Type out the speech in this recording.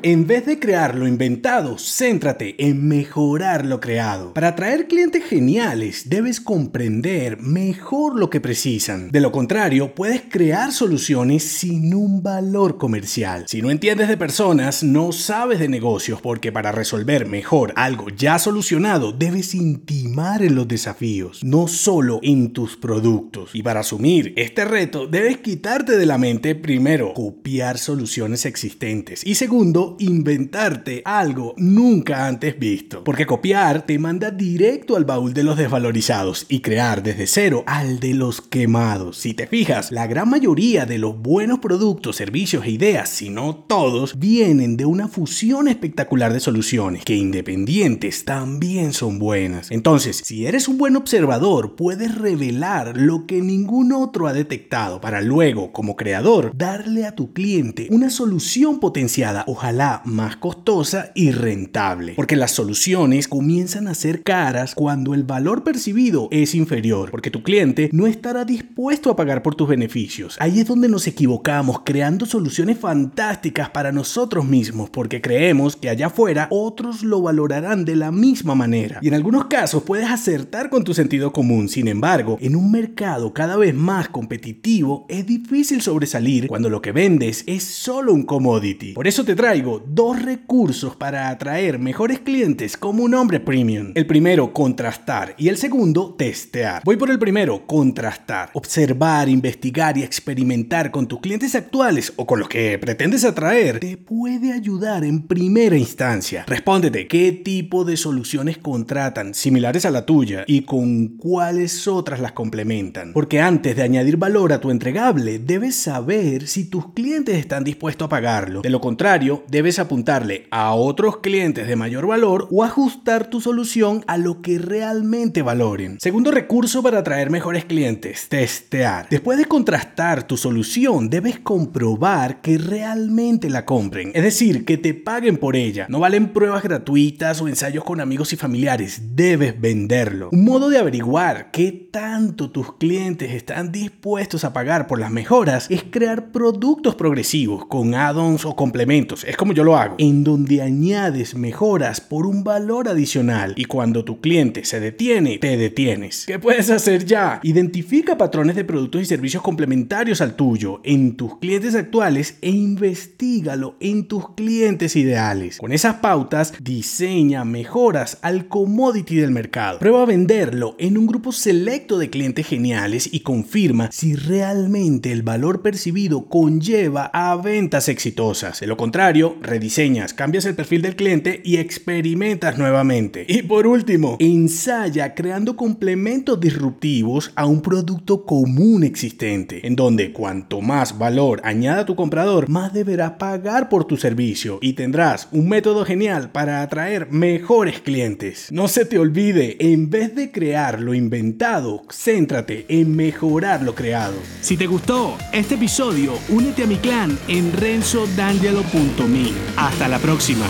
En vez de crear lo inventado, céntrate en mejorar lo creado. Para atraer clientes geniales, debes comprender mejor lo que precisan. De lo contrario, puedes crear soluciones sin un valor comercial. Si no entiendes de personas, no sabes de negocios, porque para resolver mejor algo ya solucionado, debes intimar en los desafíos, no solo en tus productos. Y para asumir este reto, debes quitarte de la mente primero copiar soluciones existentes y segundo, inventarte algo nunca antes visto. Porque copiar te manda directo al baúl de los desvalorizados y crear desde cero al de los quemados. Si te fijas, la gran mayoría de los buenos productos, servicios e ideas, si no todos, vienen de una fusión espectacular de soluciones que independientes también son buenas. Entonces, si eres un buen observador, puedes revelar lo que ningún otro ha detectado para luego, como creador, darle a tu cliente una solución potenciada, ojalá más costosa y rentable. Porque las soluciones comienzan a ser caras cuando el valor percibido es inferior, porque tu cliente no estará dispuesto a pagar por tus beneficios. Ahí es donde nos equivocamos creando soluciones fantásticas para nosotros mismos, porque creemos que allá afuera otros lo valorarán de la misma manera. Y en algunos casos puedes acertar con tu sentido común, sin embargo, en un mercado cada vez más competitivo es difícil sobresalir cuando lo que vendes es solo un commodity. Por eso te traigo dos recursos para atraer mejores clientes como un hombre premium. El primero, contrastar y el segundo, testear. Voy por el primero, contrastar. Observar, investigar y experimentar con tus clientes actuales o con los que pretendes atraer te puede ayudar en primera instancia. Respóndete qué tipo de soluciones contratan similares a la tuya y con cuáles otras las complementan. Porque antes de añadir valor a tu entregable, debes saber si tus clientes están dispuestos a pagarlo. De lo contrario, debes apuntarle a otros clientes de mayor valor o ajustar tu solución a lo que realmente valoren. Segundo recurso para atraer mejores clientes, testear. Después de contrastar tu solución, debes comprobar que realmente la compren, es decir, que te paguen por ella. No valen pruebas gratuitas o ensayos con amigos y familiares, debes venderlo. Un modo de averiguar qué tanto tus clientes están dispuestos a pagar por las mejoras es crear productos progresivos con add-ons o complementos. Es como yo lo hago, en donde añades mejoras por un valor adicional y cuando tu cliente se detiene, te detienes. ¿Qué puedes hacer ya? Identifica patrones de productos y servicios complementarios al tuyo en tus clientes actuales e investigalo en tus clientes ideales. Con esas pautas, diseña mejoras al commodity del mercado. Prueba a venderlo en un grupo selecto de clientes geniales y confirma si realmente el valor percibido conlleva a ventas exitosas. De lo contrario, rediseñas, cambias el perfil del cliente y experimentas nuevamente. Y por último, ensaya creando complementos disruptivos a un producto común existente, en donde cuanto más valor añada tu comprador, más deberá pagar por tu servicio y tendrás un método genial para atraer mejores clientes. No se te olvide, en vez de crear lo inventado, céntrate en mejorar lo creado. Si te gustó este episodio, únete a mi clan en renzodangelo.me. Hasta la próxima.